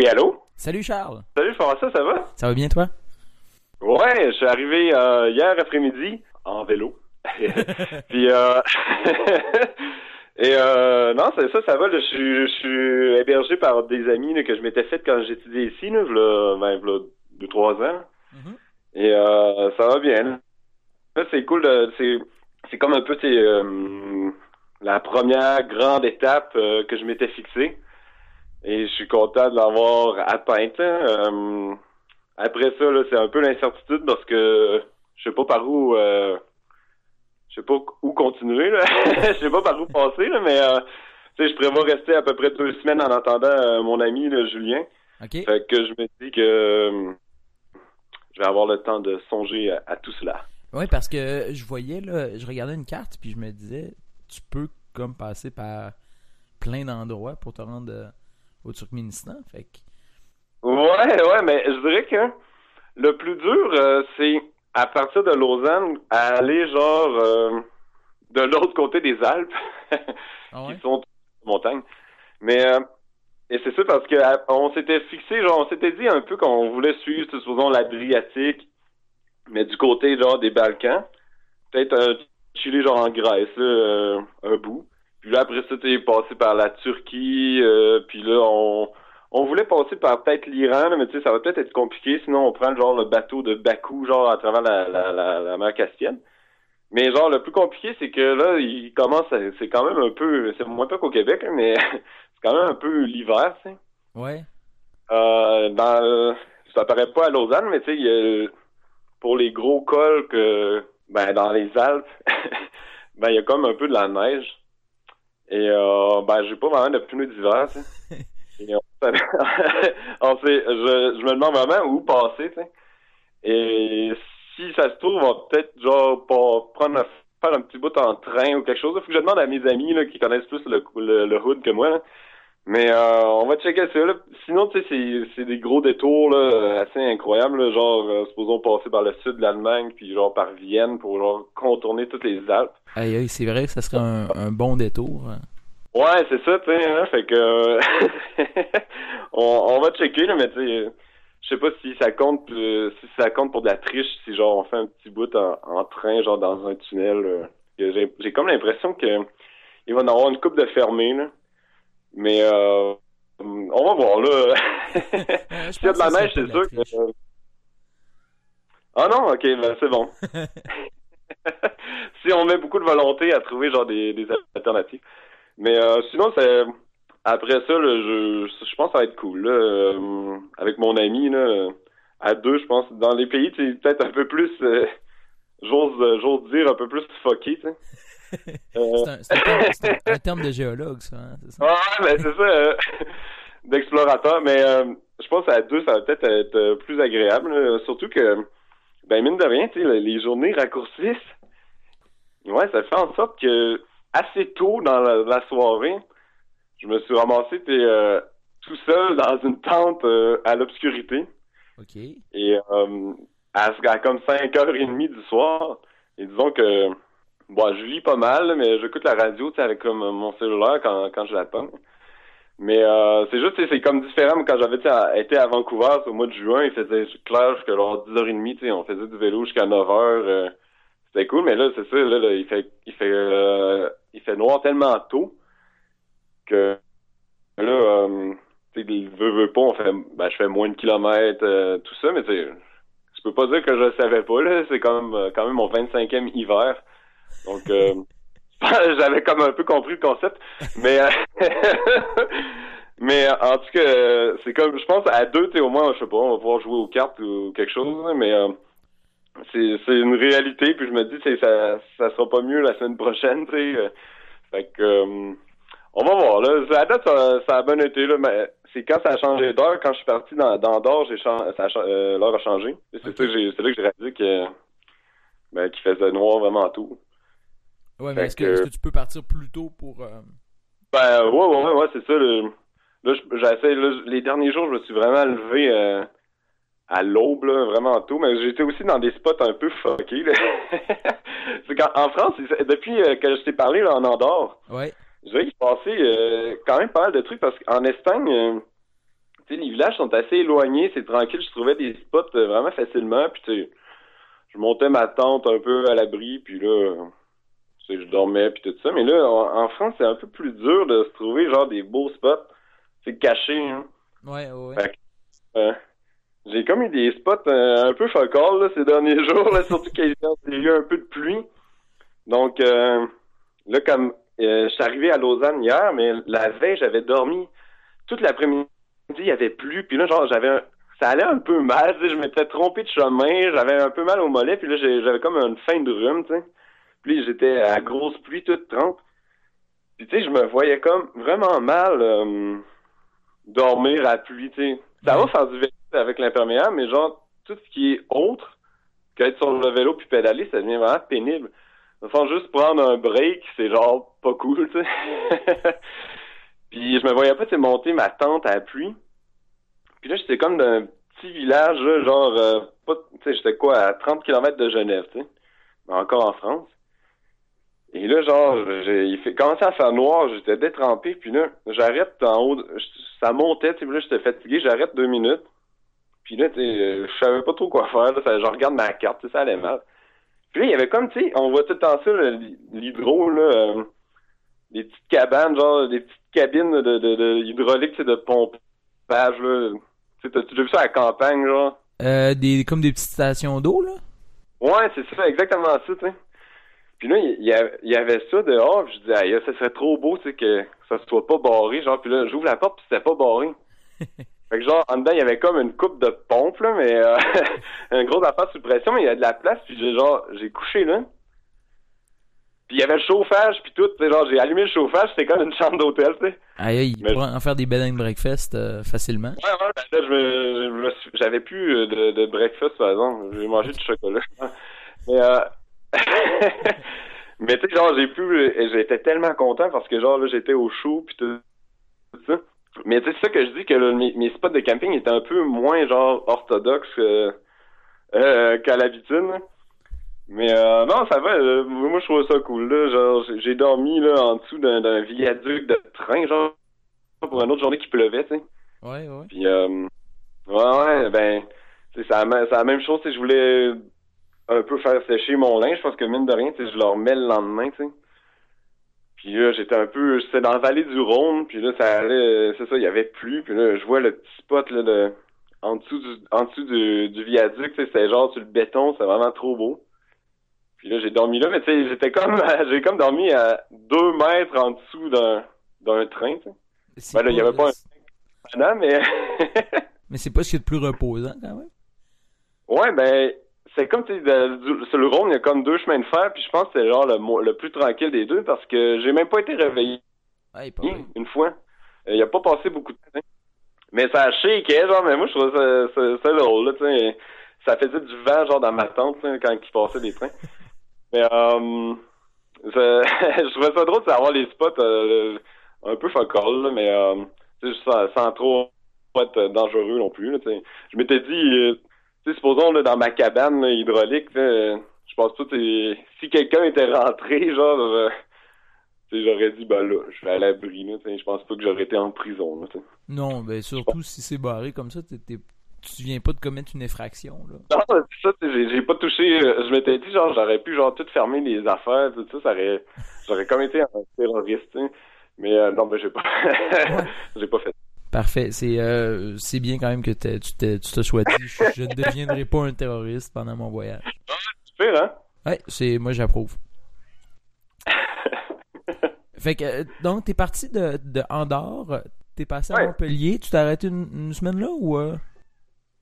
Oui, allô? Salut Charles. Salut François, ça va? Ça va bien toi? Ouais, je suis arrivé euh, hier après-midi en vélo. Puis euh... Et euh, non, c'est ça, ça va. Là, je, suis, je suis hébergé par des amis là, que je m'étais fait quand j'étudiais ici, là, là, ben, là, deux, trois ans. Mhm. Et euh, ça va bien. Là, Là, c'est cool. C'est, c'est comme un peu c'est, euh, la première grande étape euh, que je m'étais fixée. Et je suis content de l'avoir atteinte. là. Euh, après ça, là, c'est un peu l'incertitude parce que je sais pas par où euh, je sais pas où continuer. Là. je sais pas par où passer, là, mais euh, je prévois rester à peu près deux semaines en attendant euh, mon ami là, Julien. Fait que je me dis que euh, je vais avoir le temps de songer à, à tout cela. Oui, parce que je voyais, là, je regardais une carte, puis je me disais, tu peux comme passer par plein d'endroits pour te rendre au Turkménistan. Fait que, Ouais, ouais, mais je dirais que le plus dur, euh, c'est à partir de Lausanne, à aller genre euh, de l'autre côté des Alpes, Ah qui sont montagnes. Mais euh, et c'est ça parce que à- on s'était fixé, genre on s'était dit un peu qu'on voulait suivre, supposons l'Adriatique, mais du côté genre des Balkans, peut-être un chiller genre en Grèce, là, euh, un bout. Puis là après ça, t'es passé par la Turquie, euh, puis là on on voulait passer par peut-être l'Iran, là, mais tu sais, ça va peut-être être compliqué, sinon on prend genre le bateau de Bakou, genre à travers la, la, la, la mer Caspienne. Mais genre le plus compliqué, c'est que là, il commence à- c'est quand même un peu, c'est moins pas qu'au Québec, là, mais c'est quand même un peu l'hiver, tu sais. Ouais. Euh, dans, ça paraît pas à Lausanne, mais tu sais, il y a- pour les gros cols que, ben, dans les Alpes, ben, il y a comme un peu de la neige. Et, euh, ben, j'ai pas vraiment de pneus d'hiver, tu sais. On, sait, je, je me demande vraiment où passer, tu sais. Et si ça se trouve, on va peut-être, genre, pas prendre, faire un petit bout en train ou quelque chose. Faut que je demande à mes amis, là, qui connaissent plus le, le, le hood que moi, là. Mais euh, on va checker ça. Là. Sinon, tu sais, c'est, c'est des gros détours là, assez incroyables. là. genre, euh, supposons passer par le sud de l'Allemagne, puis genre par Vienne pour genre contourner toutes les Alpes. Aïe, aïe, c'est vrai que ça serait un, un bon détour. hein. Ouais, c'est ça, tu sais. Hein, fait que euh, on, on va checker, là, mais tu sais, je sais pas si ça compte euh, si ça compte pour de la triche, si genre on fait un petit bout en, en train, genre dans un tunnel. euh, j'ai, j'ai comme l'impression que il va y en avoir une coupe de fermés, là. Mais euh, on va voir là. Euh, S'il y a de la neige, c'est c'est sûr que. triche. Ah non, ok, ben c'est bon. si on met beaucoup de volonté à trouver genre des, des alternatives. Mais euh, sinon, c'est après ça, là, je, je pense que ça va être cool. Là, euh, avec mon ami, là, à deux, je pense, dans les pays, tu sais, peut-être un peu plus, euh, j'ose, j'ose dire, un peu plus fucké, tu sais. Euh, C'est un, c'est un un- terme de géologue, ça. hein, ça? Ouais, ben c'est ça, euh, d'explorateur. Mais euh, je pense à deux, ça va peut-être être euh, plus agréable. là. Surtout que, ben mine de rien, tu sais, les journées raccourcissent. Ouais, ça fait en sorte que assez tôt dans la, la soirée, je me suis ramassé euh, tout seul dans une tente euh, à l'obscurité. OK. Et euh, à, à comme 5h30 du soir, et disons que bon, je lis pas mal, mais j'écoute la radio avec comme mon cellulaire quand, quand je l'attends. Mais euh, c'est juste, c'est comme différent quand j'avais été à Vancouver au mois de juin, il faisait clair jusqu'à genre 10h30, tu sais, on faisait du vélo jusqu'à 9h. euh, c'était cool, mais là, c'est ça, là, là, il fait il fait euh, il fait noir tellement tôt que là, euh, tu veut, veut pas, on fait ben, je fais moins de kilomètres, euh, tout ça, mais tu sais, je peux pas dire que je le savais pas, là. C'est même, euh, quand même mon 25e hiver. Donc, euh, j'avais comme un peu compris le concept. Mais, euh, mais euh, en tout cas, euh, c'est comme, je pense, à deux, tu au moins, je sais pas, on va pouvoir jouer aux cartes ou quelque chose, mais c'est, c'est une réalité. Puis je me dis, ça, ça sera pas mieux la semaine prochaine, tu sais. Fait que, on va voir, là. À date, ça, ça a bien été, là, mais c'est quand ça a changé d'heure. Quand je suis parti dans, dans d'or, j'ai euh, l'heure a changé. C'est Ok. ça que j'ai, c'est là que j'ai réalisé que, ben, qu'il faisait noir vraiment tout. Ouais, mais est-ce que, est-ce que tu peux partir plus tôt pour. euh, Ben, ouais, ouais, ouais, c'est ça. Le, là, je- j'essaie, les derniers jours, je me suis vraiment levé euh, à l'aube, vraiment tôt, mais j'étais aussi dans des spots un peu fuckés, en France, depuis euh, que je t'ai parlé, là, en Andorre, Ouais. je dirais qu'il euh, quand même pas mal de trucs parce qu'en Espagne, euh, sais, les villages sont assez éloignés, c'est tranquille, je trouvais des spots vraiment facilement, puis je montais ma tente un peu à l'abri, puis là, je dormais, puis tout ça. Mais là, en, France, c'est un peu plus dur de se trouver, genre, des beaux spots. C'est caché, hein. Ouais, ouais. Fait que, euh, j'ai comme eu des spots euh, un peu focal, là, ces derniers jours, là, surtout qu'il y a eu un peu de pluie. Donc, euh, là, comme je suis arrivé à Lausanne hier, mais la veille, j'avais dormi toute l'après-midi, il y avait plu, puis là, genre, j'avais un... ça allait un peu mal, je m'étais trompé de chemin, j'avais un peu mal au mollet, puis là, j'avais comme une fin de rhume, tu sais. Puis j'étais à grosse pluie, toute trempe. Puis tu sais, je me voyais comme vraiment mal euh, dormir à pluie, tu sais. Ça va faire du vélo avec l'imperméable, mais genre, tout ce qui est autre qu'être sur le vélo puis pédaler, ça devient vraiment pénible. Enfin, juste prendre un break, c'est genre pas cool, tu sais. puis je me voyais pas, tu monter ma tente à la pluie. Puis là, j'étais comme dans un petit village, genre, euh, pas, tu sais, j'étais quoi, à 30 km de Genève, tu sais. Encore en France. Et là, genre, il fait, commençait à faire noir, j'étais détrempé, puis là, j'arrête en haut, ça montait, tu sais, puis là, j'étais fatigué, j'arrête deux minutes. Puis là, tu sais, euh, je savais pas trop quoi faire, là, ça, je regarde ma carte, tu sais, ça allait mal. Puis là, il y avait comme, tu sais, on voit tout le temps ça, l'hydro, là, euh, des petites cabanes, genre, des petites cabines de, de, de hydraulique, tu sais, de pompage, là. Tu sais, t'as-tu déjà vu ça à la campagne, genre? Euh, des, comme des petites stations d'eau, là? Ouais, c'est ça, exactement ça, tu sais. Puis là, il y, a- il y avait ça dehors, puis je disais, ça serait trop beau, tu sais, que ça soit pas barré, genre, puis là, j'ouvre la porte, puis c'était pas barré. fait que genre, en dedans, il y avait comme une coupe de pompe, là, mais euh, un gros affaire sous pression, mais il y a de la place, puis j'ai genre, j'ai couché là. Puis il y avait le chauffage, puis tout, tu sais, genre, j'ai allumé le chauffage, c'était comme une chambre d'hôtel, tu sais. Aïe, il Mais- pourrait en faire des bed and breakfast euh, facilement. Ouais, ouais, ben là, j'avais plus euh, de, de breakfast, par exemple. J'ai mangé du chocolat. Mais, euh, mais tu sais, genre, j'ai pu, j'étais tellement content parce que, genre, là, j'étais au chaud, puis tout, ça. Mais tu sais, c'est ça que je dis que là, mes, mes spots de camping étaient un peu moins, genre, orthodoxes euh, euh, qu'à l'habitude. Mais euh, non, ça va. euh, moi, je trouve ça cool. Là. Genre, j'ai- dormi là en dessous d'un d'un viaduc de train, genre, pour une autre journée qui pleuvait, tu sais. Ouais, ouais. Puis, euh, ouais, ouais, ben, c'est la même chose, tu sais, je voulais un peu faire sécher mon linge, parce que mine de rien, je le remets le lendemain, tu sais. Puis là, j'étais un peu, j'étais dans la vallée du Rhône, puis là, ça allait, c'est ça, il y avait plus, puis là, je vois le petit spot, là, de, en dessous du, en dessous du, du viaduc, tu sais, c'était genre sur le béton, c'est vraiment trop beau. Puis là, j'ai dormi là, mais tu sais, j'étais comme, j'ai comme dormi à deux mètres en dessous d'un, d'un train, tu sais. Ben là, il y avait pas un- Non, mais... Mais c'est pas ce qui est le plus reposant, quand même. Ouais, ben, c'est comme, tu du- sur le Rhône, il y a comme deux chemins de fer, puis je pense que c'est genre le, le plus tranquille des deux, parce que j'ai même pas été réveillé Ouais, pas une fois. Euh, Il a pas passé beaucoup de temps. Mais ça a shaké, genre, mais moi, je trouvais ça, ça, ça drôle, là, tu sais. Ça faisait du vent, genre, dans ma tente, quand il passait des trains. Mais, euh, je trouvais ça drôle, de savoir les spots euh, un peu focal, là, mais, euh, tu sais, sans, sans trop être dangereux non plus, là, tu sais. Je m'étais dit, euh, sais, supposons, là, dans ma cabane là, hydraulique, là, je pense pas, sais, si quelqu'un était rentré, genre, euh, j'aurais dit, ben là, je vais à l'abri, je pense pas que j'aurais été en prison, là. Non, ben surtout si c'est barré comme ça, t'es, tu viens pas de commettre une infraction, là. Non, c'est ça, j'ai, pas touché, euh, je m'étais dit, genre, j'aurais pu, genre, tout fermer les affaires, tout ça, ça aurait, j'aurais comme été un terroriste. Mais, euh, non, ben, j'ai pas, j'ai pas fait. Parfait. C'est euh, c'est bien quand même que tu te sois dit je, je ne deviendrai pas un terroriste pendant mon voyage. Super, hein? Ouais, c'est moi j'approuve. Fait que euh, donc t'es parti de, de Andorre, t'es passé à. Montpellier, tu t'es arrêté une, une semaine là ou euh?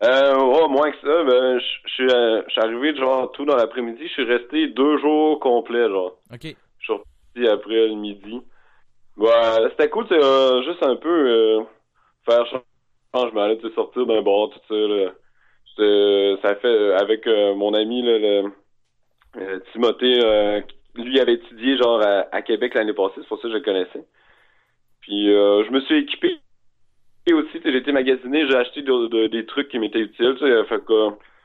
Euh, oh, moins que ça, ben, je suis, euh, arrivé, genre, tout dans l'après-midi, je suis resté deux jours complets, genre. Ok. Je suis reparti après le midi. Ouais, c'était cool, c'est euh, juste un peu faire changement, là, tu sais, sortir d'un bar, tout ça. C'était- Ça fait euh, avec euh, mon ami, euh, Timothée, euh, lui avait étudié, genre, à, Québec l'année passée, c'est pour ça que je le connaissais. Puis euh, je me suis équipé aussi, j'ai été magasiné, j'ai acheté de- de- des trucs qui m'étaient utiles,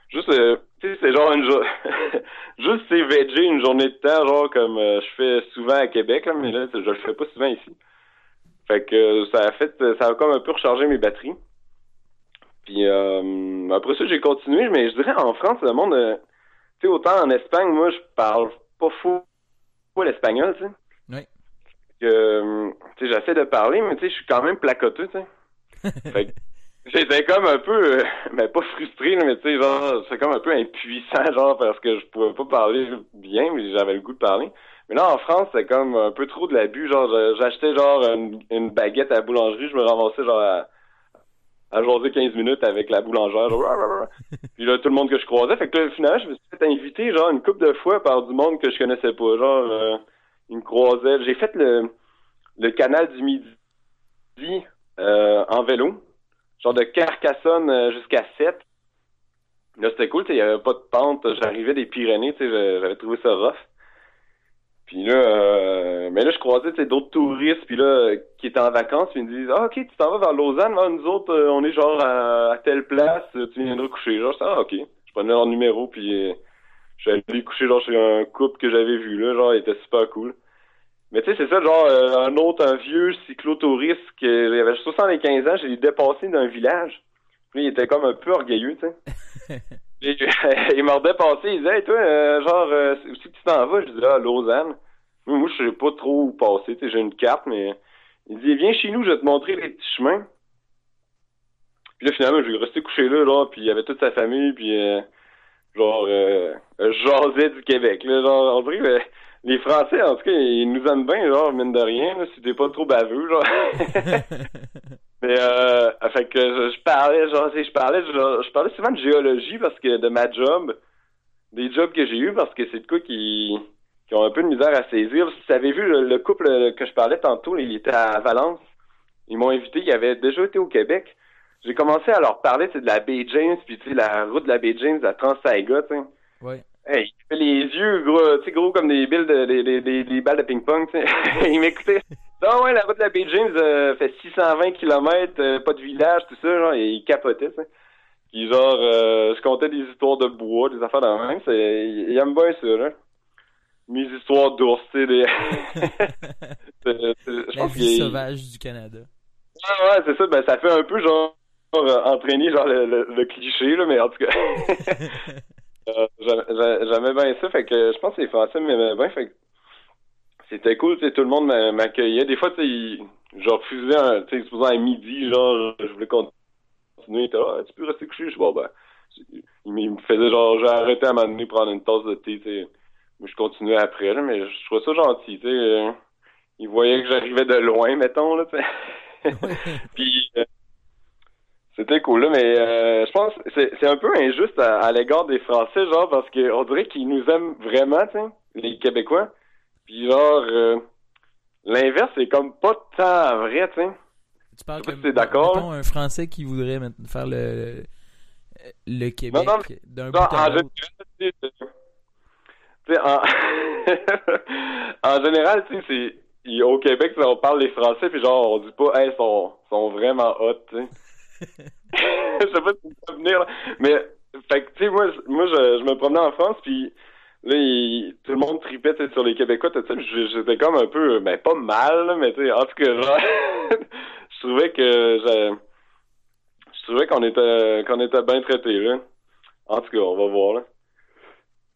juste, euh, c'est genre une juste c'est une journée de temps, genre comme euh, je fais souvent à Québec, là, mais là, je le fais pas souvent ici. Fait que euh, ça a fait, ça a comme un peu rechargé mes batteries. Puis euh, après ça, j'ai continué, mais je dirais en France, le monde, euh, tu sais, autant en Espagne, moi, je parle pas fou, fou l'espagnol, tu sais. Oui. Que, euh, tu sais, j'essaie de parler, mais tu sais, je suis quand même placoteux, tu sais. fait que j'étais comme un peu, euh, ben pas frustré, mais tu sais, genre, c'est comme un peu impuissant, genre, parce que je pouvais pas parler bien, mais j'avais le goût de parler. Mais là, en France, c'est comme un peu trop de l'abus. Genre, j'achetais genre une, une baguette à la boulangerie, je me ramassais genre à, à jaser 15 minutes avec la boulangère. Genre. Puis là, tout le monde que je croisais. Fait que là, finalement, je me suis fait inviter genre une couple de fois par du monde que je connaissais pas. Genre, euh, ils me croisaient. J'ai fait le, le canal du Midi euh, en vélo. Genre de Carcassonne euh, jusqu'à 7. Là, c'était cool, il y avait pas de pente. J'arrivais des Pyrénées, j'avais trouvé ça rough. Puis là, euh, mais là, je croisais d'autres touristes, puis là, qui étaient en vacances, puis ils me disent Ah, ok, tu t'en vas vers Lausanne, Ah, nous autres, euh, on est genre à, à telle place, tu viendras coucher. Genre, dis, ah, ok. Je prenais leur numéro, puis euh, je suis allé coucher genre chez un couple que j'avais vu là, genre, il était super cool. Mais tu sais, c'est ça, genre, euh, un autre, un vieux cyclotouriste, qui il avait 75 ans, je l'ai dépassé d'un village. Puis il était comme un peu orgueilleux, tu sais. Il m'a redépassé, il disait, hey, toi, euh, genre, euh, où que tu t'en vas? Je disais, ah, Lausanne. Moi, moi je sais pas trop où passer, tu sais, j'ai une carte, mais il dit, viens chez nous, je vais te montrer les petits chemins. Puis là, finalement, je vais rester couché là, là, puis il y avait toute sa famille, puis euh, genre, euh, jasait du Québec, là, genre, on dirait que euh, les Français, en tout cas, ils nous aiment bien, genre, mine de rien, là, si t'es pas trop baveux, genre. Mais euh, fait que je, je parlais, genre, je parlais, je, je parlais souvent de géologie parce que de ma job, des jobs que j'ai eu parce que c'est de quoi qui, qui ont un peu de misère à saisir. Si tu avais vu le, le couple que je parlais tantôt, il était à Valence. Ils m'ont invité, ils avaient déjà été au Québec. J'ai commencé à leur parler, c'est de la baie James, puis tu sais, la route de la baie James, la Trans-Saiga. Ouais. Hey, il fait les yeux gros, gros comme des billes de, des, des, des, des balles de ping-pong, il m'écoutait. Non, ouais, la route de la baie James euh, fait 620 km, pas de village, tout ça, genre, et il capotait, tu sais. Puis genre, euh, je comptais des histoires de bois, des affaires dans le même, il, il aime bien ça, là. Mes histoires d'ours, tu sais, des... La vie sauvage du Canada. Ouais, ouais, c'est ça, ben ça fait un peu genre, euh, entraîner genre le, le, le cliché, là, mais en tout cas... Euh, j'a- j'a- J'aimais bien ça, fait que je pense que les Français m'aimaient bien, fait que c'était cool, tout le monde m'a- m'accueillait. Des fois, tu je refusais, un, tu sais, à midi, genre, je voulais continuer, Ah, tu peux rester couché, je suis bon, ben, il me faisait genre, j'ai arrêté à donné prendre une tasse de thé, tu sais, je continuais après, là, mais je trouvais ça gentil, tu sais, euh, ils voyaient que j'arrivais de loin, mettons, là, tu sais. Ouais. Puis euh, c'était cool là, mais euh, je pense que c'est c'est un peu injuste à, à l'égard des Français, genre parce que on dirait qu'ils nous aiment vraiment, tu sais, les Québécois. Puis genre euh, l'inverse c'est comme pas tant vrai, tu sais. Tu parles d'accord. un Français qui voudrait faire le le Québec d'un bout à l'autre. général, tu sais, euh, tu sais, en, en général, tu sais, au Québec, tu sais, on parle les Français, puis genre, on dit pas, hey, ils sont, sont vraiment hot, tu sais. je sais pas si tu peux venir, là. mais, fait que, tu sais, moi, je- moi, je, je me promenais en France, puis là, il- tout le monde tripait, tu sais, sur les Québécois, puis je- j'étais comme un peu, ben, pas mal, là, mais tu sais, en tout cas, genre, je trouvais que, je, je trouvais qu'on était, qu'on était bien traités, là. En tout cas, on va voir, là.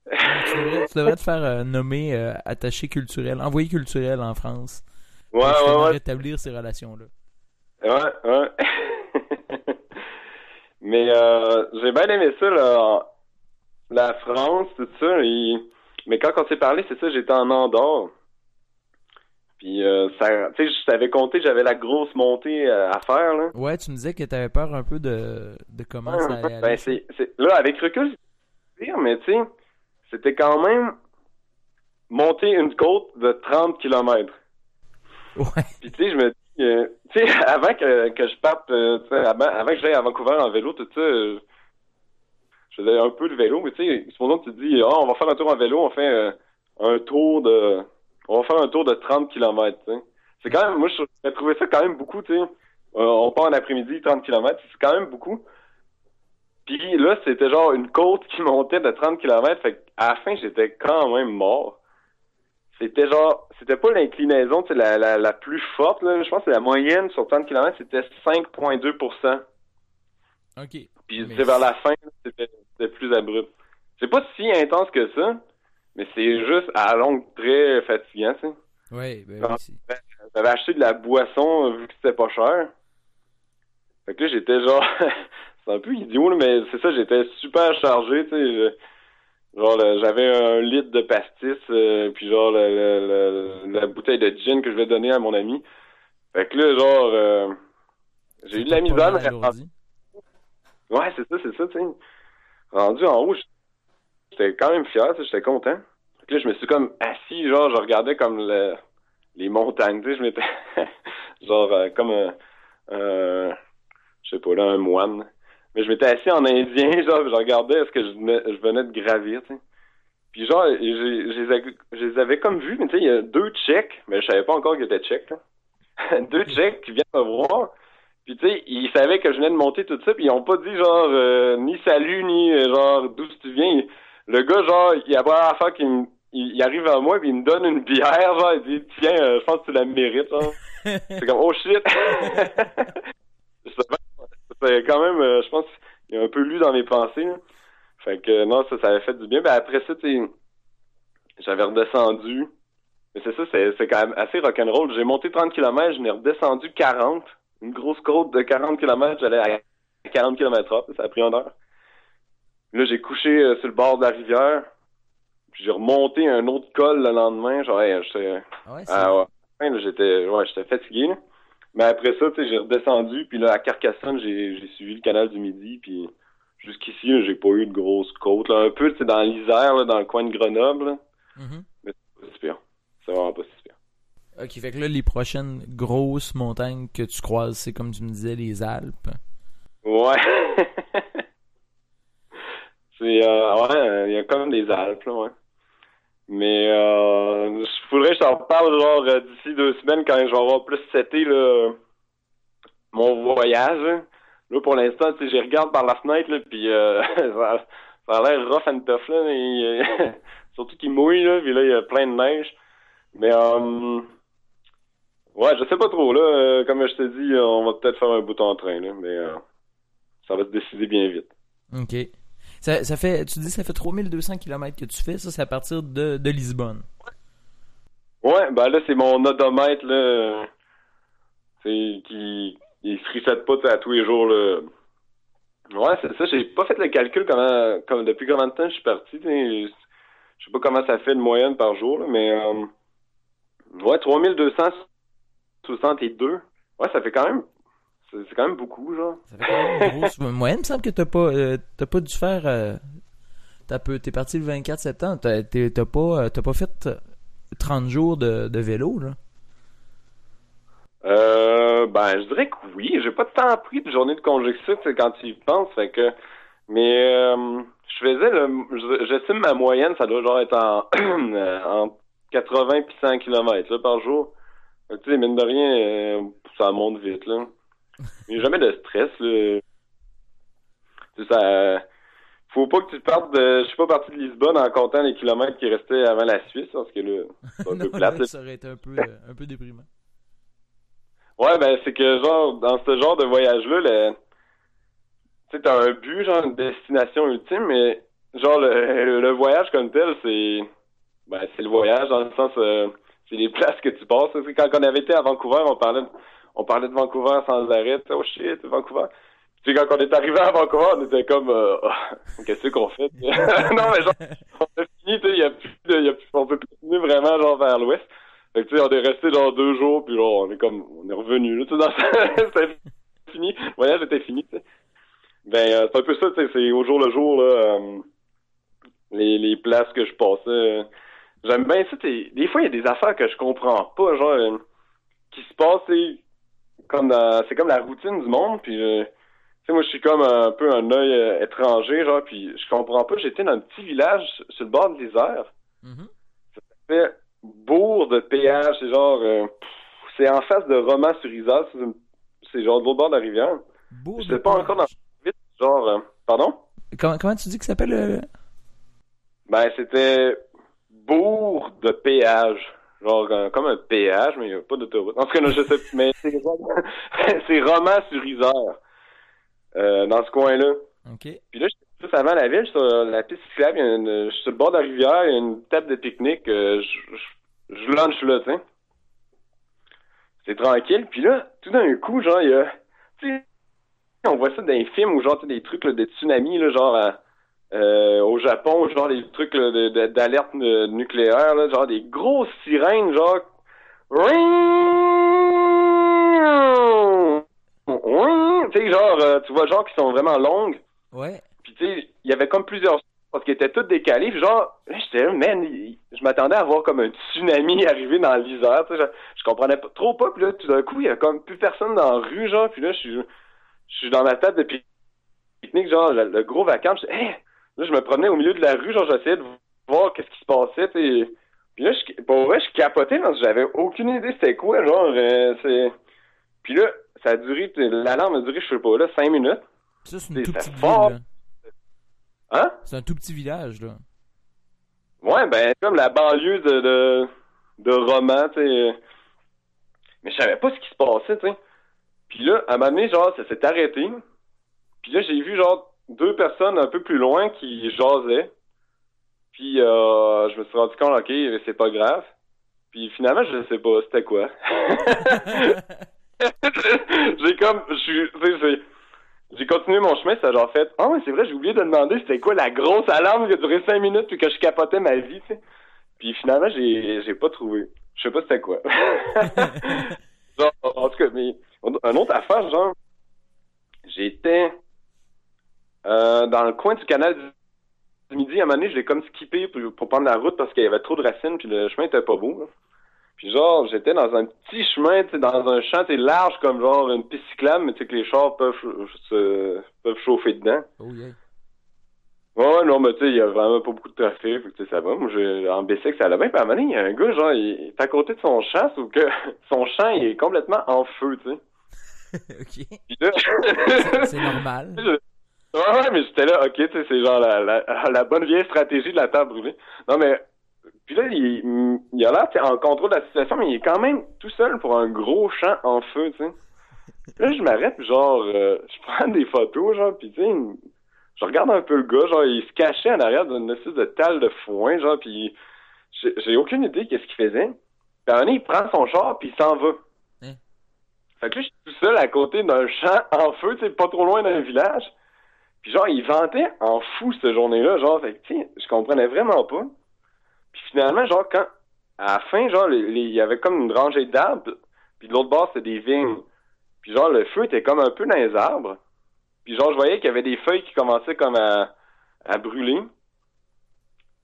Tu devrais, tu devrais te faire euh, nommer euh, attaché culturel, envoyé culturel en France. Ouais, ouais, ouais. rétablir ces relations-là. Ouais, ouais. Mais euh, j'ai bien aimé ça, là, la France, tout ça. et- Mais quand on s'est parlé, c'est ça, j'étais en Andorre. Puis, euh, ça, tu sais, je t'avais compté, j'avais la grosse montée à faire, là. Ouais, tu me disais que tu avais peur un peu de, de comment ça allait aller. Ben, c'est, c'est, là, avec recul, c'est pire, mais tu sais, c'était quand même monter une côte de 30 kilomètres. Ouais. Puis tu sais, je me dis, euh, tu sais, avant que, que je parte, euh, avant, avant que j'aille à Vancouver en vélo, tout ça, euh, je faisais un peu de vélo, mais tu sais, supposons que tu te dis, ah, on va faire un tour en vélo, on fait euh, un tour de, on va faire un tour de 30 km, tu sais. C'est quand même, moi, je j'ai trouvé ça quand même beaucoup, tu sais. Euh, on part en après-midi, 30 km, c'est quand même beaucoup. Puis là, c'était genre une côte qui montait de 30 km, fait qu'à la fin, j'étais quand même mort. C'était genre, c'était pas l'inclinaison, tu sais, la, la, la plus forte, là. Je pense que la moyenne sur 30 km, c'était 5,2%. OK. Puis Mais c'est vers la fin, c'était plus abrupt. C'est pas si intense que ça, mais c'est juste à longue très fatigant, sais. Ouais, ben oui, c'est- J'avais acheté de la boisson vu que c'était pas cher. Fait que là, j'étais genre... c'est un peu idiot, là, mais c'est ça, j'étais super chargé, tu sais. Genre, j'avais un litre de pastis, euh, puis genre, le- le- le- la bouteille de gin que je vais donner à mon ami. Fait que là, genre... euh, j'ai eu de la misère. mais-. Ouais, c'est ça, c'est ça, tu sais. Rendu en haut, j'étais quand même fier, tu sais, j'étais content. Fait que là, je me suis comme assis, genre, je regardais comme le, les montagnes, tu sais, je m'étais, genre, euh, comme un- je sais pas, là, un moine. Mais je m'étais assis en indien, genre, je regardais ce que je venais, je venais de gravir, tu sais. Puis genre, je les ai- je les avais comme vus, mais tu sais, il y a deux Tchèques, mais je savais pas encore qu'ils étaient Tchèques, là. deux Tchèques qui viennent me voir. Puis tu sais, ils savaient que je venais de monter tout ça, puis ils ont pas dit genre euh, ni salut ni euh, genre d'où tu viens. Le gars genre, il a pas affaire qu'il me- il, il arrive à moi puis il me donne une bière, genre il dit tiens, euh, je pense que tu la mérites. Genre. C'est comme oh shit. C'est quand même, euh, je pense qu'il a un peu lu dans mes pensées. là. Fait que non, ça, ça avait fait du bien. Ben après ça, tu sais, j'avais redescendu. Mais c'est ça, c'est c'est quand même assez rock'n'roll. J'ai monté 30 km, je n'ai redescendu 40. Une grosse côte de 40 km, j'allais à 40 km heure, ça a pris une heure. Là, j'ai couché euh, sur le bord de la rivière. Puis j'ai remonté un autre col le lendemain. Genre, hey, j'étais... Ah ouais, c'est- Ah ouais. J'étais ouais, fatigué. là. Mais après ça, tu sais, j'ai redescendu, puis là, à Carcassonne, j'ai suivi le canal du Midi, puis jusqu'ici, j'ai pas eu de grosses côtes. Là. Un peu, tu sais, dans l'Isère, là, dans le coin de Grenoble, là. Mhm. mais c'est pas si pire. C'est vraiment pas si pire. Ok, fait que là, les prochaines grosses montagnes que tu croises, c'est comme tu me disais, les Alpes. Ouais. c'est, euh, ouais, il y a comme des Alpes, là, ouais. Mais, euh, je voudrais que je t'en reparle, genre, euh, d'ici deux semaines, quand je vais avoir plus seté, là, mon voyage. Là, pour l'instant, tu sais, je regarde par la fenêtre, là, puis euh, ça, ça a l'air rough and tough, là, mais, euh, surtout qu'il mouille, là, puis là, il y a plein de neige. Mais, euh, ouais, je sais pas trop, là, euh, comme je dis, euh, on va peut-être faire un bout en train, là, mais ça va se décider bien vite. Ok. Ça, fait, tu dis, ça fait 3200 km que tu fais, ça, c'est à partir de, de Lisbonne. Ouais, ben là, c'est mon odomètre, là, qui, il se reset pas, à tous les jours, là. Ouais, c'est ça, j'ai pas fait le calcul comment, comme, depuis combien de temps je suis parti, je sais pas comment ça fait de moyenne par jour, là, mais, euh, ouais, 3262. Ouais, ça fait quand même, c'est quand même beaucoup, genre. Ça fait quand même grosse moyenne. Il me semble que t'as pas, euh, t'as pas dû faire. euh, t'as peu, t'es parti le 24 septembre. T'as, pas, euh, t'as pas fait euh, 30 jours de, de vélo, là? Euh, ben, je dirais que oui. J'ai pas de temps pris de journée de sais, quand tu y penses. Fait que, mais euh, je faisais le, je- j'estime ma moyenne, ça doit genre être en, en 80 puis 100 km là, par jour. Tu sais, mine de rien, euh, ça monte vite là. Mais jamais de stress là. Tu sais, ça, faut pas que tu partes de, je suis pas parti de Lisbonne en comptant les kilomètres qui restaient avant la Suisse, parce que là, c'est un Non, peu plate. ça aurait été un peu, euh, un peu déprimant. Ouais, ben c'est que genre dans ce genre de voyage-là, le... tu sais, t'as un but, genre une destination ultime, mais genre le, le voyage comme tel, c'est ben c'est le voyage dans le sens euh, c'est les places que tu passes. Quand on avait été à Vancouver, on parlait de, on parlait de Vancouver sans arrêt. Oh shit, Vancouver. Tu sais, quand on est arrivé à Vancouver, on était comme euh, Ah, qu'est-ce qu'on fait? non mais genre on a fini, tu sais, il y a plus de, y a plus, on peut plus continuer vraiment genre vers l'ouest. Fait que, tu sais, on est resté genre deux jours, puis là, on est comme, on est revenu, là, tu sais, c'était fini, le voyage était fini, tu sais. Ben, euh, c'est un peu ça, tu sais, c'est au jour le jour, là, euh, les, les places que je passais. euh, J'aime bien ça, tu sais, des fois, il y a des affaires que je comprends pas, genre, euh, qui se passent, comme dans, c'est comme la routine du monde, puis, euh, tu sais, moi, je suis comme un peu un œil euh, étranger, genre, puis je comprends pas, j'étais dans un petit village sur le bord de l'Isère, Mhm. fait bourg de péage, c'est genre euh, pff, c'est en face de Romans sur Isère, c'est une- c'est genre de l'autre bord de la rivière. Beau Je sais pas encore dans vite, genre euh, pardon? Comment, comment tu dis que ça s'appelle euh, Ben c'était bourg de péage. Genre euh, comme un péage, mais il n'y a pas d'autoroute. En tout cas, non, je sais mais c'est Romans sur Isère. euh, dans ce coin-là. OK. Puis là, juste avant la ville, sur la piste cyclable, il y a une, je suis sur le bord de la rivière, il y a une table de pique-nique, euh, je, je, je lunch là, tu sais. C'est tranquille, puis là, tout d'un coup, genre, il y a, tu sais, on voit ça dans les films ou genre, des trucs là, de tsunami, là, genre, à- euh, au Japon, genre, des trucs d'alerte euh, nucléaire, là, genre, des grosses sirènes, genre, tu sais, genre, euh, tu vois, genre, qui sont vraiment longues. Ouais. Puis tu sais, il y avait comme plusieurs parce qu'ils étaient tous décalés. Puis genre, j'étais là, man, il- je m'attendais à voir comme un tsunami arriver dans l'Isère. Tu sais, je, je comprenais pas, trop pas. Puis là, tout d'un coup, il y a comme plus personne dans la rue, genre. Puis là, je suis, je suis dans ma table de pique-nique, genre, le, le gros vacances. Je, hey! Là, je me promenais au milieu de la rue, genre, j'essayais de voir qu'est-ce qui se passait, tu sais. Puis là, je, pour vrai, je capotais parce que j'avais aucune idée c'était quoi, genre, euh, c'est... Puis là, ça a duré, l'alarme a duré, je sais pas, là, cinq minutes. Ça, c'est une tout ville, fort. là. Hein? C'est un tout petit village, là. Ouais, ben, comme la banlieue de, de, de Roman, tu sais. Mais je savais pas ce qui se passait, tu sais. Puis là, à un moment donné, genre, ça s'est arrêté. Puis là, j'ai vu, genre, deux personnes un peu plus loin qui jasaient. Puis euh, je me suis rendu compte, OK, c'est pas grave. Puis finalement, je sais pas, c'était quoi. j'ai comme, j'ai- continué mon chemin, ça a genre fait, ah ouais, c'est vrai, j'ai oublié de demander c'était quoi la grosse alarme qui a duré cinq minutes puis que je capotais ma vie, tu sais. Puis finalement, j'ai, j'ai pas trouvé. Je sais pas c'était quoi. genre, en tout cas, mais, un autre affaire, genre, j'étais, euh, dans le coin du canal du midi, à un moment donné, je l'ai comme skippé pour, pour prendre la route parce qu'il y avait trop de racines puis le chemin était pas beau. là. Puis genre, j'étais dans un petit chemin, tu sais, dans un champ, large comme genre une piste cyclable, mais tu sais que les chars peuvent, se- peuvent chauffer dedans. oh yeah. Ouais, non, mais tu sais, il y a vraiment pas beaucoup de trafic, que tu sais, ça va. Moi, j'ai, en bicycle, ça allait bien. Puis à un moment donné, il y a un gars, genre, il est à côté de son champ, sauf que son champ, il est complètement en feu, tu sais. OK. Puis là... C'est normal. Ouais, ouais, mais j'étais là, ok, tu sais, c'est genre la, la, la bonne vieille stratégie de la table brûlée. Non, mais, puis là, il, il a l'air, en contrôle de la situation, mais il est quand même tout seul pour un gros champ en feu, tu sais. Là, je m'arrête, genre, euh, je prends des photos, genre, puis tu sais, je regarde un peu le gars, genre, il se cachait en arrière d'une espèce de talle de foin, genre, puis j'ai aucune idée qu'est-ce qu'il faisait. Puis un moment il prend son char, puis il s'en va. Hein? Fait que là, je suis tout seul à côté d'un champ en feu, tu sais, pas trop loin d'un village. Puis genre, il vantait en fou cette journée-là, genre, fait je comprenais vraiment pas. Puis finalement, genre, quand, à la fin, genre, il y avait comme une rangée d'arbres, puis de l'autre bord, c'était des vignes. Puis genre, le feu était comme un peu dans les arbres. Puis genre, je voyais qu'il y avait des feuilles qui commençaient comme à, à brûler.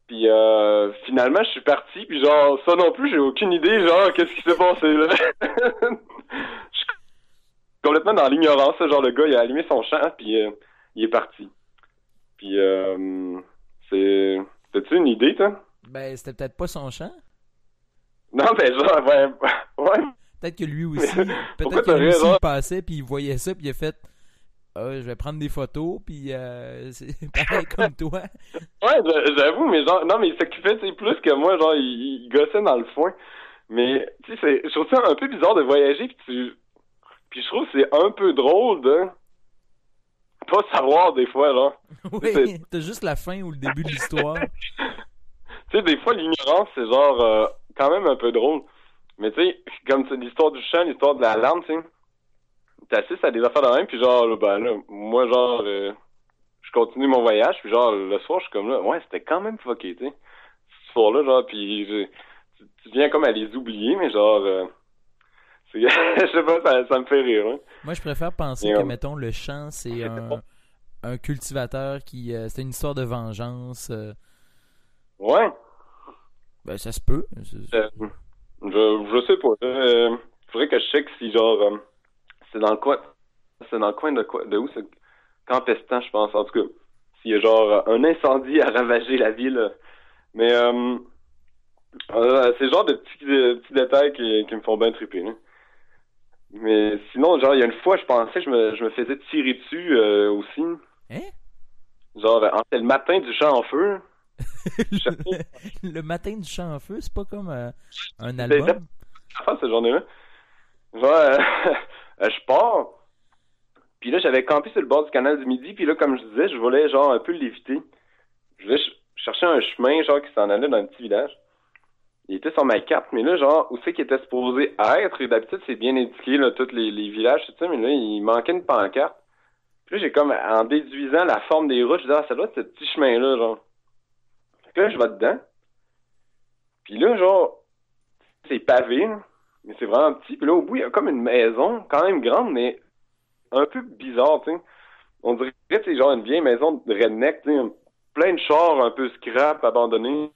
Puis euh, finalement, je suis parti, puis genre, ça non plus, j'ai aucune idée, genre, qu'est-ce qui s'est passé, là. Je suis complètement dans l'ignorance, genre, le gars, il a allumé son champ, puis euh, il est parti. Puis, euh, c'est... T'as-tu une idée, toi? Ben, c'était peut-être pas son champ. Non, ben genre, ouais, ouais. Peut-être que lui aussi, peut-être que lui aussi il passait puis il voyait ça puis il a fait ah, je vais prendre des photos puis euh, c'est pareil comme toi. Ouais, j'a- j'avoue, mais genre, non, mais il s'occupait, tu sais, plus que moi, genre, il, il gossait dans le foin. Mais, tu sais, c'est- je trouve ça un peu bizarre de voyager, puis tu... Puis je trouve que c'est un peu drôle de pas savoir des fois, genre. Oui, t'as juste la fin ou le début de l'histoire. Tu sais, des fois, l'ignorance, c'est genre euh, quand même un peu drôle. Mais tu sais, comme c'est l'histoire du champ, l'histoire de la lampe, tu sais, t'assistes à des affaires de même, puis genre, là, ben là, moi, genre, euh, je continue mon voyage, puis genre, le soir, je suis comme là, ouais, c'était quand même fucké, tu sais, ce soir-là, genre, puis je- tu, tu viens comme à les oublier, mais genre, euh, je sais pas, ça, ça me fait rire, hein. Moi, je préfère penser que, mettons, le champ, c'est un, un cultivateur qui. euh, c'est une histoire de vengeance. euh, Ouais, ben, ça se peut. Euh, je, je sais pas, faudrait que je check si, genre, c'est dans le coin, c'est dans le coin de quoi, de où, c'est Campestan, je pense, en tout cas. S'il y a genre un incendie à ravager la ville. Mais c'est genre de petits, de petits détails qui, qui me font bien triper. là. Mais sinon, genre, il y a une fois, je pensais que je me, je me faisais tirer dessus euh, aussi. Hein? Genre, en- le matin du champ en feu. le, le matin du champ en feu, c'est pas comme euh, un album? faire cette journée-là. Genre, euh, euh, je pars, Puis là, j'avais campé sur le bord du canal du Midi, puis là, comme je disais, je voulais genre un peu l'éviter. Je voulais ch- chercher un chemin, genre, qui s'en allait dans un petit village. Il était sur ma carte, mais là, genre, où c'est qu'il était supposé être? Et d'habitude, c'est bien indiqué, là, tous les, villages, tout ça, mais là, il manquait une pancarte. Puis là, j'ai comme, en déduisant la forme des routes, je disais, ah, ça doit être ce petit chemin-là, genre. Fait que là, je vais dedans. Puis là, genre, c'est pavé, mais c'est vraiment petit. Puis là, au bout, il y a comme une maison, quand même grande, mais un peu bizarre, tu sais. On dirait que c'est genre une vieille maison de redneck, tu sais, plein de chars un peu scrap, abandonnés.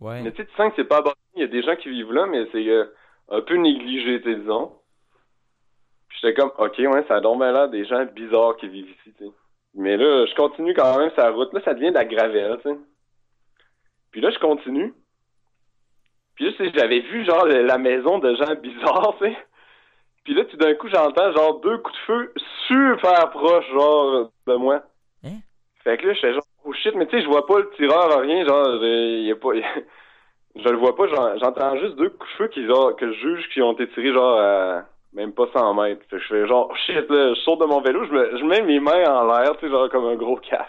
Ouais. Mais tu sais, tu sens que c'est pas abandonné. Il y a des gens qui vivent là, mais c'est euh, un peu négligé, disons. Puis j'étais comme, ok, ouais, ça bien l'air des gens bizarres qui vivent ici, tu sais. Mais là, je continue quand même sa route. Là, ça devient de la gravelle, tu sais. Puis là, je continue. Puis là, tu sais, j'avais vu, genre, la maison de gens bizarres, tu sais. Puis là, tout d'un coup, j'entends, genre, deux coups de feu super proches, genre, de moi. Hein? Fait que là, je fais genre, oh shit, mais tu sais, je vois pas le tireur, rien, genre, il pas... je le vois pas, j'entends juste deux coups de feu qui, genre, que je juge qui ont été tirés, genre, à même pas 100 mètres. Je fais genre, oh shit, là, je saute de mon vélo, je, me, mets mes mains en l'air, tu sais, genre, comme un gros casse.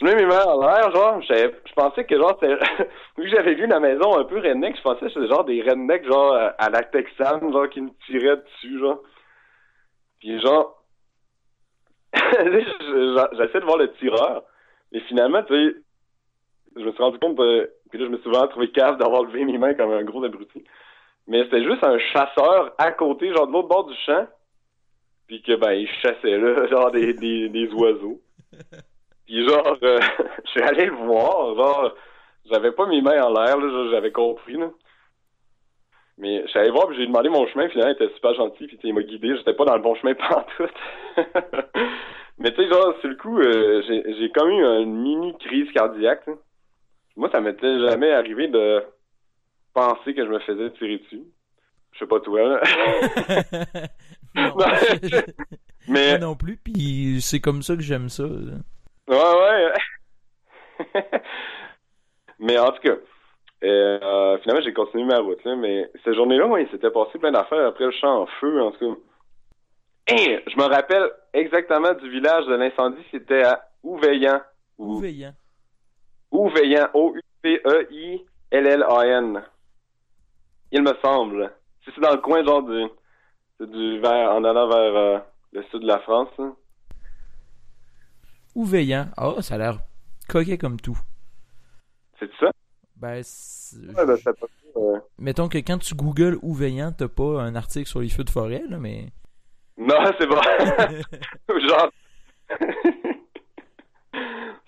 Je mets mes mains en l'air, genre, je, je pensais que, genre, vu que j'avais vu la maison un peu redneck, je pensais que c'était genre des rednecks, genre, à, la Texane, genre, qui me tiraient dessus, genre. Puis genre, je- j'essaie de voir le tireur, mais finalement, tu sais, je me suis rendu compte, de, puis là, je me suis vraiment trouvé cave d'avoir levé mes mains comme un gros abruti. Mais c'était juste un chasseur à côté, genre de l'autre bord du champ, puis que, ben, il chassait là, genre des, des, des oiseaux. Puis genre, euh, je suis allé le voir, genre, j'avais pas mes mains en l'air, là, j'avais compris, là. Mais je suis allé voir, puis j'ai demandé mon chemin, finalement, il était super gentil, puis tu sais, il m'a guidé, j'étais pas dans le bon chemin pantoute. Mais tu sais, genre, sur le coup, euh, j'ai comme eu une mini crise cardiaque. Moi, ça m'était jamais arrivé de penser que je me faisais tirer dessus. Je sais pas toi, non, Non, Mais, moi non plus, puis c'est comme ça que j'aime ça. là. ouais, ouais. mais en tout cas, euh, finalement, j'ai continué ma route, là. Mais cette journée-là, ouais, il s'était passé plein d'affaires après le champ en feu, en tout cas. Je me rappelle exactement du village de l'incendie, c'était à Ouveillan. Ou veillant. Ouveillan, O-U-V-E-I-L-L-A-N. Il me semble. Si c'est dans le coin, genre, du, du vers, en allant vers euh, le sud de la France, là. Ou veillant. Ah, ça a l'air coquet comme tout. C'est ça? Ben, Ouais, ben, ça, euh. mettons que quand tu googles ou veillant, t'as pas un article sur les feux de forêt, là, mais. Non, c'est bon. genre.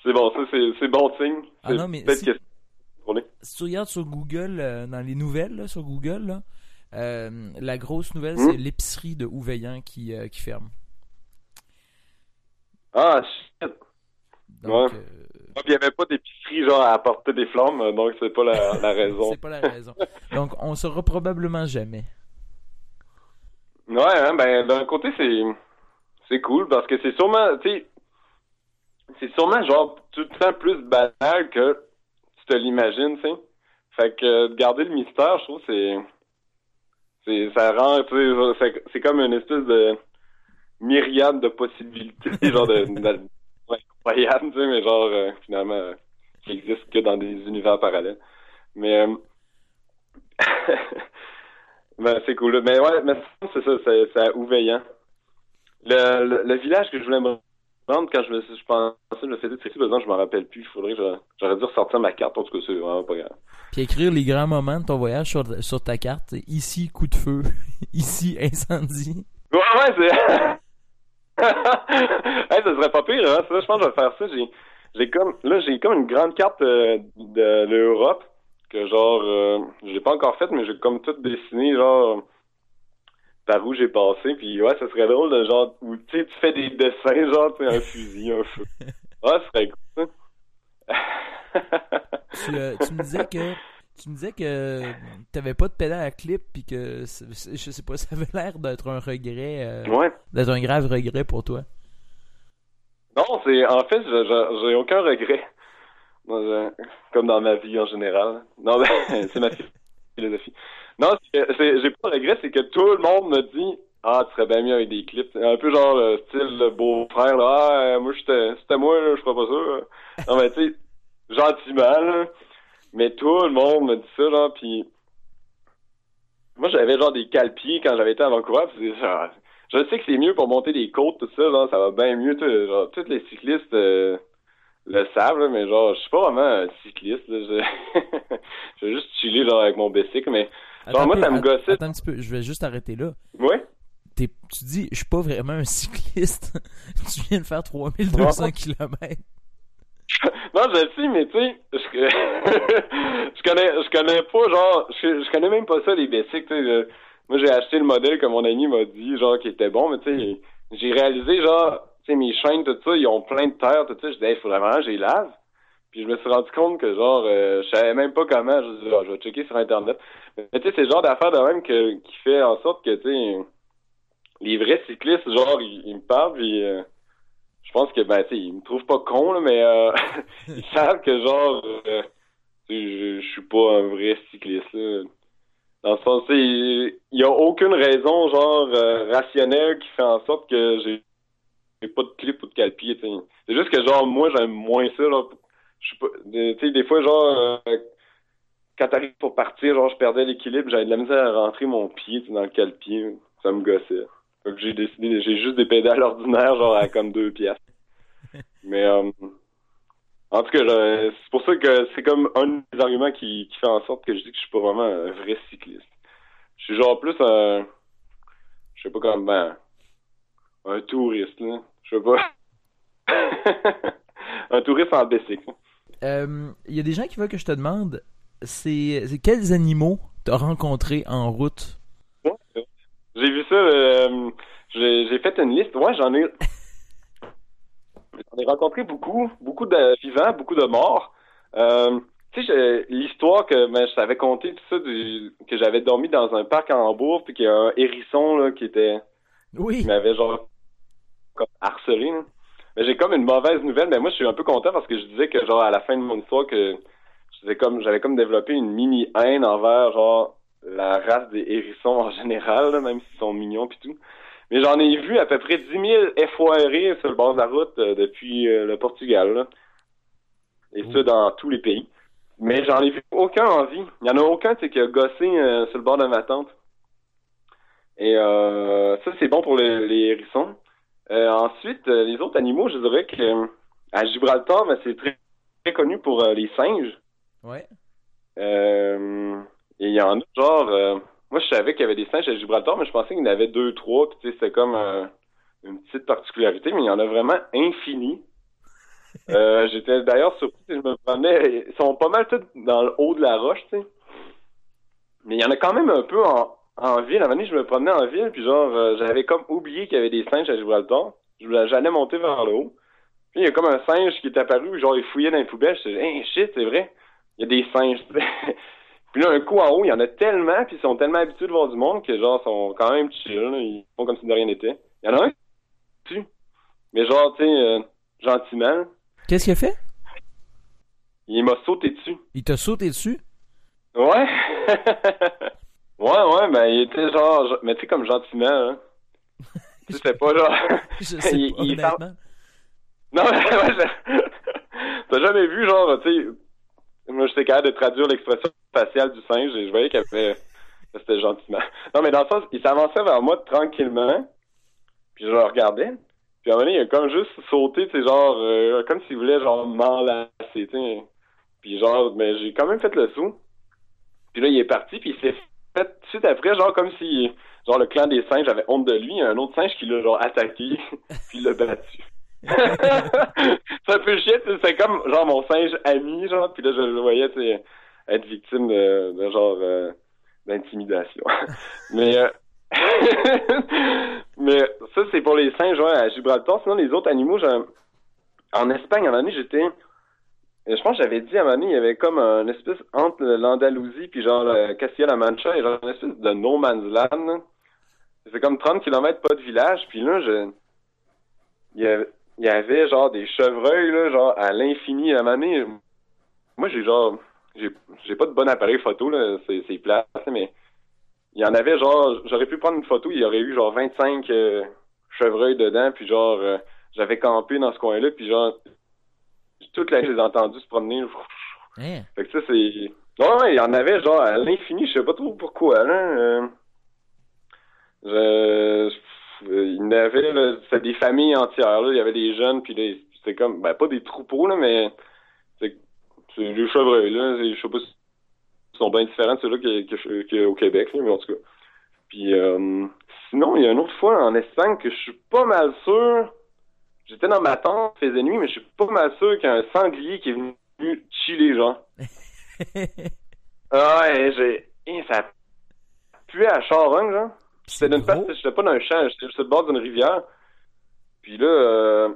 c'est bon, ça, c'est, c'est bon signe. Ah non, mais si- que si tu regardes sur Google, euh, dans les nouvelles, là, sur Google, là, euh, la grosse nouvelle, Hmm? c'est l'épicerie de Ouveillant qui, euh, qui ferme. Ah, shit. Donc, Ouais. Il n'y avait pas d'épicerie, genre, à apporter des flammes, donc c'est pas la, la raison. c'est pas la raison. Donc, on saura probablement jamais. Ouais, hein, ben d'un côté c'est c'est cool parce que c'est sûrement, tu sais, c'est sûrement genre tout le temps plus banal que tu te l'imagines, tu sais. Fait que euh, de garder le mystère, je trouve c'est c'est ça rend, tu sais, c'est- comme une espèce de myriade de possibilités, genre de, de- tu sais, mais genre euh, finalement euh, qui existe que dans des univers parallèles. Mais euh, ben, c'est cool. Mais ouais, mais c'est ça, c'est à Ouveillan. Le, le, le village que je voulais me rendre quand je me suis, je pensais, je me dessus, par exemple, je m'en rappelle plus. Il faudrait que j'aurais dû ressortir ma carte. En tout cas, c'est vraiment pas grave. Puis écrire les grands moments de ton voyage sur, sur ta carte. Ici, coup de feu. Ici, incendie. Ouais, ouais, c'est. hey, ça serait pas pire, hein. Ça, je pense que je vais faire ça. J'ai, j'ai comme, là, j'ai comme une grande carte euh, de l'Europe que genre, euh, j'ai pas encore faite, mais j'ai comme tout dessiné, genre, par où j'ai passé. Puis ouais, ça serait drôle de genre, où tu sais, tu fais des dessins, genre, tu un fusil, un feu. Ouais, ça serait cool. ça. Tu, euh, tu me disais que tu me disais que t'avais pas de pédale à clip puis que je sais pas, ça avait l'air d'être un regret, euh, ouais. d'être un grave regret pour toi. Non, c'est en fait, je- je- j'ai aucun regret. Comme dans ma vie en général. Non, ben, c'est ma philosophie. Non, j'ai pas de regret, c'est que tout le monde me dit ah, tu serais bien mieux avec des clips. Un peu genre le style le beau-frère, là. Ah, moi, c'était moi, là, je ferais pas ça. Non, mais tu sais, gentiment, là. Mais tout le monde me dit ça, genre, puis moi, j'avais genre des calpiers quand j'avais été à Vancouver, genre, je sais que c'est mieux pour monter des côtes, tout ça, genre, ça va bien mieux, genre, tous les cyclistes euh, le là, mais genre, je suis pas vraiment un cycliste, là, je, vais juste chiller, genre, avec mon bicycle, mais, genre, Attends moi, un ça peu, me gossait. Attends un petit peu, je vais juste arrêter là. Ouais? T'es- tu dis, je suis pas vraiment un cycliste. tu viens de faire 3200 Ouais. km. Non, je le sais, mais tu sais, je, je connais, je connais pas, genre, je, je connais même pas ça, les bicycles, tu sais. je- Moi, j'ai acheté le modèle que mon ami m'a dit, genre, qui était bon, mais tu sais, j'ai réalisé, genre, mes chaînes, tout ça, ils ont plein de terre, tout ça. Je disais, il faudrait vraiment les lave. Puis je me suis rendu compte que, genre, euh, je savais même pas comment. Je dis, Ah, je vais checker sur Internet. Mais tu sais, c'est le genre d'affaire de même que, qui fait en sorte que, tu sais, les vrais cyclistes, genre, ils, me parlent, puis euh, je pense que, ben, tu sais, ils me trouvent pas con, là, mais euh, ils savent que, genre, euh, je, je suis pas un vrai cycliste, là. Dans le sens, il y a aucune raison, genre, rationnelle qui fait en sorte que j'ai j'ai pas de clip ou de calpier. C'est juste que, genre, moi, j'aime moins ça. Je pas, tu sais, des fois, genre, euh, quand t'arrives pour partir, genre, je perdais l'équilibre, j'avais de la misère à rentrer mon pied, dans le calpier. Ça me gossait. Fait que j'ai décidé, j'ai juste des pédales ordinaires, genre, à comme deux piastres. Mais, euh, en tout cas, c'est pour ça que c'est comme un des arguments qui, qui fait en sorte que je dis que je suis pas vraiment un vrai cycliste. Je suis genre plus un, je sais pas comment, un touriste, là. Je sais pas. un touriste en bicycle. Euh, Il y a des gens qui veulent que je te demande, c'est quels animaux t'as rencontrés en route? J'ai vu ça, euh, j'ai fait une liste. Ouais, j'en ai. J'en ai rencontré beaucoup, beaucoup de vivants, beaucoup de morts. Euh, tu sais, j'ai- l'histoire que ben, je t'avais conté, tout ça, du- que j'avais dormi dans un parc à Hambourg, puis qu'il y a un hérisson là, qui était Oui. qui m'avait genre harcelé. Mais j'ai comme une mauvaise nouvelle, mais moi je suis un peu content parce que je disais que genre à la fin de mon histoire que j'avais comme développé une mini haine envers genre la race des hérissons en général, même s'ils sont mignons pis tout. Mais j'en ai vu à peu près 10 000 effoirés sur le bord de la route euh, depuis euh, le Portugal. Et ça dans tous les pays. Mais j'en ai vu aucun en vie. Il y en a aucun qui a gossé euh, sur le bord de ma tente. Et ça, c'est bon pour le- les hérissons. Euh, ensuite, euh, les autres animaux, je dirais que euh, à Gibraltar, ben, c'est très, très connu pour euh, les singes. Ouais. Euh, et il y en a genre, euh, moi je savais qu'il y avait des singes à Gibraltar, mais je pensais qu'il y en avait deux, trois, puis tu sais, c'était comme euh, une petite particularité, mais il y en a vraiment infini. Euh, J'étais d'ailleurs surpris, je me promenais, ils sont pas mal tous dans le haut de la roche, tu sais. Mais il y en a quand même un peu en, en ville. À un moment donné, je me promenais en ville, puis genre, euh, j'avais comme oublié qu'il y avait des singes à Gibraltar. Je- J'allais monter vers le haut. Puis il y a comme un singe qui est apparu, genre il fouillait dans les poubelles. Je disais, hey, shit, c'est vrai. Il y a des singes. puis là, un coup en haut, il y en a tellement, puis ils sont tellement habitués de voir du monde que genre, ils sont quand même chill. là. Ils font comme si de rien n'était. Il y en a un qui. Mais genre, tu sais, euh, gentiment, Qu'est-ce qu'il a fait? il m'a sauté dessus. Il t'a sauté dessus? Ouais. ouais, ouais, ben il était genre, mais tu sais, comme gentiment, hein. tu sais, pas genre. Je sais Il- pas, il honnêtement. Non, mais ouais, je- t'as jamais vu, genre, tu sais, moi j'étais capable de traduire l'expression faciale du singe et je voyais qu'elle avait. C'était gentiment. Non, mais dans le sens, il s'avançait vers moi tranquillement, puis je le regardais. Puis à un moment donné, il a comme juste sauté, tu sais, genre, euh, comme s'il voulait, genre, m'enlacer, tu sais. Puis genre, mais j'ai quand même fait le saut. Puis là, il est parti, puis il s'est fait tout après, genre, comme si, genre, le clan des singes avait honte de lui. Il y a un autre singe qui l'a, genre, attaqué, puis l'a battu. c'est un peu sais, c'est comme, genre, mon singe ami, genre, puis là, je le voyais, être victime de, de genre, euh, d'intimidation. mais, euh, mais ça, c'est pour les singes, ouais, à Gibraltar. Sinon, les autres animaux, j'ai- en Espagne, à un moment j'étais, je pense que j'avais dit à donné, il y avait comme un espèce entre l'Andalousie puis genre le Castilla-La Mancha et genre une espèce de no man's land. C'est comme 30 km pas de village, puis là, je, il y avait, genre des chevreuils là, genre à l'infini à donné, Moi, j'ai genre, j'ai, pas de bon appareil photo là, c'est, plat, mais il y en avait genre, j'aurais pu prendre une photo, il y aurait eu genre 25 euh, chevreuils dedans, puis genre, euh, j'avais campé dans ce coin-là, puis genre, toute la nuit, je les ai entendus se promener. Hein? Fait que ça, c'est... Ouais, il y en avait genre à l'infini, je sais pas trop pourquoi, là. Euh, je... Il y en avait, là, c'était des familles entières, là. Il y avait des jeunes, puis là, c'était comme, ben, pas des troupeaux, là, mais c'est des chevreuils, là. Je sais pas si ils sont bien différents de ceux-là qu'au Québec, là, mais en tout cas. Puis euh, sinon, il y a une autre fois en Espagne que je suis pas mal sûr. J'étais dans ma tente, il faisait nuit, mais je suis pas mal sûr qu'il y a un sanglier qui est venu chiller, genre. Ah ouais, j'ai. Ça puait à charogne, genre. J'étais d'une place, j'étais pas dans un champ, j'étais sur le bord d'une rivière. Puis là, euh,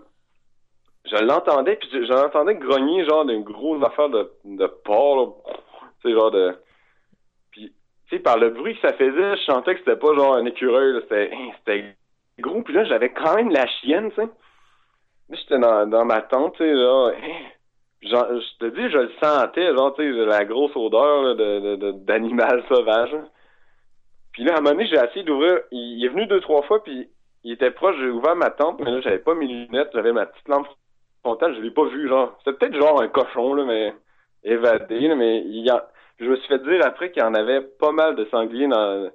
je l'entendais, puis je, je l'entendais grogner, genre, d'une grosse affaire de, de porc, là. Tu sais, genre de. Puis, tu sais, par le bruit que ça faisait, je sentais que c'était pas genre un écureuil. C'était, c'était gros, puis là, j'avais quand même la chienne, tu sais. Là, j'étais dans, dans ma tente, tu sais, hein, Genre, je te dis, je le sentais, genre, tu sais, la grosse odeur là, de, d'animal sauvage. là. Puis là, à un moment donné, j'ai essayé d'ouvrir. Il, est venu deux, trois fois, puis il était proche, j'ai ouvert ma tente, mais là, j'avais pas mes lunettes, j'avais ma petite lampe frontale, je l'ai pas vu, genre. C'était peut-être genre un cochon, là, mais évadé, là, mais il a... je me suis fait dire après qu'il y en avait pas mal de sangliers dans,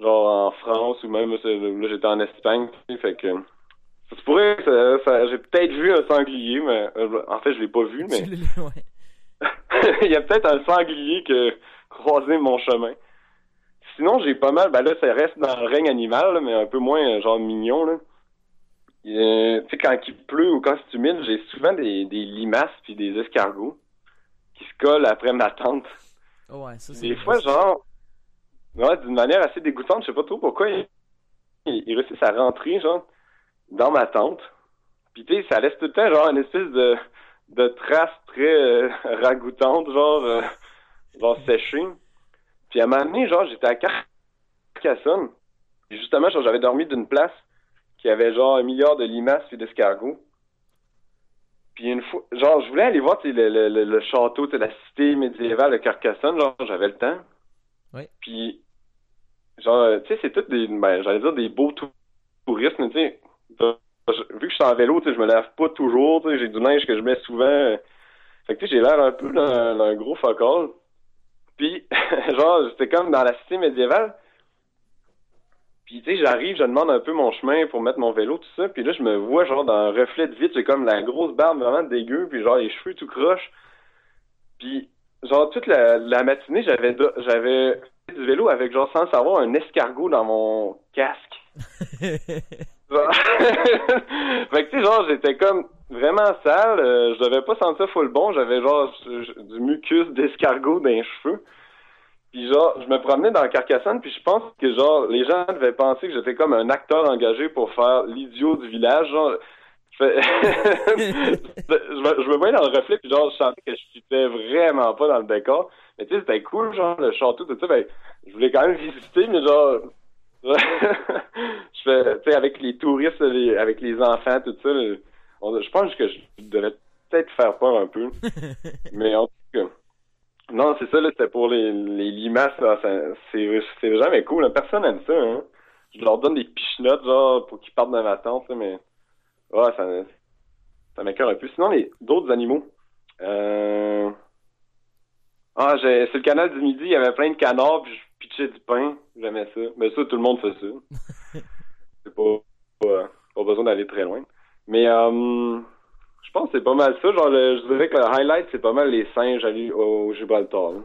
genre, en France, ou même, là, j'étais en Espagne, fait que... Ça se pourrait, que ça, ça- j'ai peut-être vu un sanglier, mais euh, en fait, je l'ai pas vu, mais ouais. il y a peut-être un sanglier qui a croisé mon chemin. Sinon, j'ai pas mal, ben là, ça reste dans le règne animal, là, mais un peu moins euh, genre mignon, là. Euh, tu sais, quand il pleut ou quand c'est humide, j'ai souvent des, des limaces puis des escargots qui se collent après ma tente. Ouais, ça, c'est Des fois, genre, ouais, d'une manière assez dégoûtante, je sais pas trop pourquoi ils, ils réussissent à rentrer, genre, dans ma tente. Puis tu sais, ça laisse tout le temps, genre, une espèce de, de trace très euh, ragoûtante, genre, euh, genre séchée. Puis à un moment donné, genre, j'étais à Carcassonne. Et justement, genre, j'avais dormi d'une place qui avait genre un milliard de limaces puis d'escargots. Puis une fois, genre, je voulais aller voir, tu sais, le, le, le, le château, tu sais, la cité médiévale de Carcassonne, genre, j'avais le temps. Oui. Puis, genre, tu sais, c'est tout des, ben, j'allais dire des beaux tou- touristes, mais tu sais, vu que je suis en vélo, je me lave pas toujours, j'ai du linge que je mets souvent. Fait que, j'ai l'air un peu d'un gros focal. Puis, genre, j'étais comme dans la cité médiévale. Puis, tu sais, j'arrive, je demande un peu mon chemin pour mettre mon vélo, tout ça. Puis là, je me vois, genre, dans un reflet de vitre, j'ai comme la grosse barbe vraiment dégueu, puis genre, les cheveux tout croches. Puis, genre, toute la, la matinée, j'avais j'avais fait du vélo avec, genre, sans savoir, un escargot dans mon casque. Fait que, tu sais, genre, j'étais comme vraiment sale. euh, je devais pas sentir full bon. J'avais, genre, du mucus d'escargot dans les cheveux. Puis, genre, je me promenais dans Carcassonne, puis je pense que, genre, les gens devaient penser que j'étais comme un acteur engagé pour faire l'idiot du village. Genre, je me voyais dans le reflet, puis, genre, je sentais que je fitais vraiment pas dans le décor. Mais, tu sais, c'était cool, genre, le château, tout ça. Ben, je voulais quand même visiter, mais, genre, je fais, tu sais, avec les touristes, les- avec les enfants, tout ça, on- je pense que je devais peut-être faire peur un peu. Mais en tout cas, non, c'est ça, là, c'était pour les, les limaces, c'est, c'est jamais cool, hein. personne n'aime ça, hein. Je leur donne des pichenottes, genre, pour qu'ils partent de ma tente, mais, ouais, ça, ça m'écoeure un peu. Sinon, les, d'autres animaux, euh, ah, j'ai, sur le canal du Midi, il y avait plein de canards, puis je pitchais du pain, j'aimais ça. Mais ça, tout le monde fait ça. c'est pas, pas, pas besoin d'aller très loin. Mais, euh, je pense que c'est pas mal ça. Genre, le- je dirais que le highlight, c'est pas mal les singes allés au Gibraltar. là.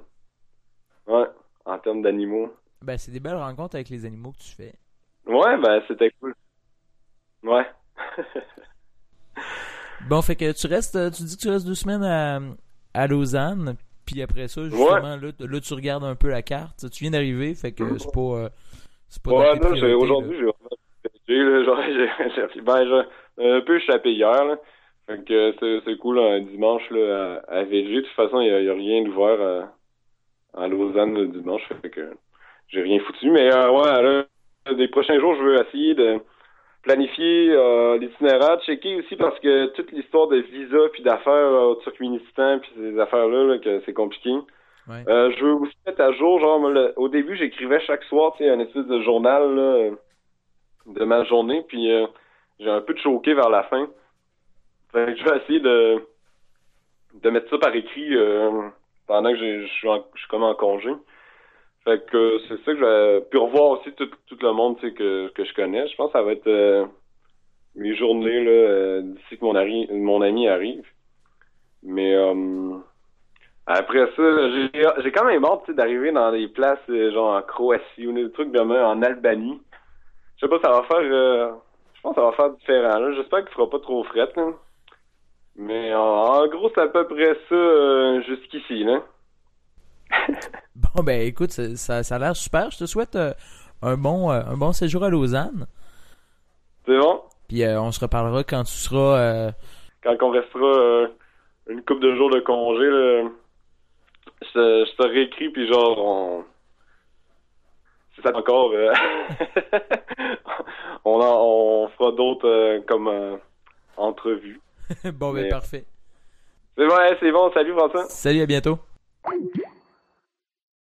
Ouais, en termes d'animaux. Ben, c'est des belles rencontres avec les animaux que tu fais. Ouais, ben, c'était cool. Ouais. Bon, fait que tu restes, tu dis que tu restes deux semaines à, à Lausanne, puis après ça, justement, là, là, tu regardes un peu la carte. Tu viens d'arriver, fait que c'est pas, euh, c'est pas Ouais, priorités, aujourd'hui, j'ai là, ben, j'ai un peu échappé hier, là. Fait que c'est, cool, un dimanche, là, à, à VG. De toute façon, il y a, il y a rien d'ouvert à, à Lausanne le dimanche, fait que j'ai rien foutu. Mais, euh, ouais, là, des prochains jours, je veux essayer de planifier euh, l'itinéraire, checker aussi parce que toute l'histoire de visa puis d'affaires euh, au Turkménistan puis ces affaires-là, là, que c'est compliqué. Ouais. Euh, je veux aussi mettre à jour, genre, le- au début, j'écrivais chaque soir, tu sais, un espèce de journal, là, de ma journée, puis euh, j'ai un peu choqué vers la fin. Fait que je vais essayer de, de mettre ça par écrit, euh, pendant que je suis, en- je suis comme en congé. Fait que euh, c'est ça que je vais, puis revoir aussi tout, tout le monde, que, que je connais. Je pense que ça va être, euh, mes journées, là, euh, d'ici que mon, ari- mon ami arrive. Mais, euh, après ça, j'ai j'ai quand même hâte d'arriver dans des places euh, genre en Croatie ou des trucs de en Albanie. Je sais pas, ça va faire. euh, je pense que ça va faire différent. J'espère qu'il fera pas trop fret. Mais en, en gros, c'est à peu près ça jusqu'ici. Là. Bon, ben écoute, ça, ça, a l'air super. Je te souhaite euh, un, bon, euh, un bon séjour à Lausanne. C'est bon? Puis euh, on se reparlera quand tu seras. Quand on restera une couple de jours de congé, là, je, te- je te réécris, puis genre, on. Si ça encore. on, en- on fera d'autres comme entrevues. bon, ben Mais- parfait. C'est bon, ouais, c'est bon. Salut, François. Salut, à bientôt.